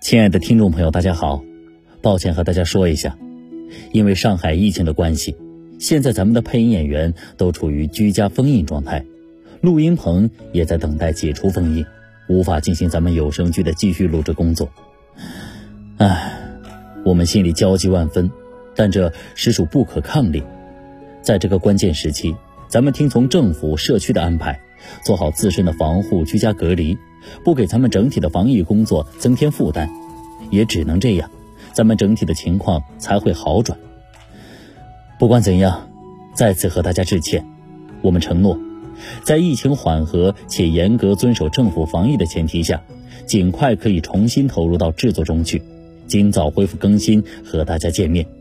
亲爱的听众朋友，大家好，抱歉和大家说一下，因为上海疫情的关系，现在咱们的配音演员都处于居家封印状态，录音棚也在等待解除封印，无法进行咱们有声剧的继续录制工作。唉，我们心里焦急万分，但这实属不可抗力。在这个关键时期，咱们听从政府、社区的安排，做好自身的防护，居家隔离，不给咱们整体的防疫工作增添负担，也只能这样，咱们整体的情况才会好转。不管怎样，再次和大家致歉，我们承诺，在疫情缓和且严格遵守政府防疫的前提下，尽快可以重新投入到制作中去。尽早恢复更新，和大家见面。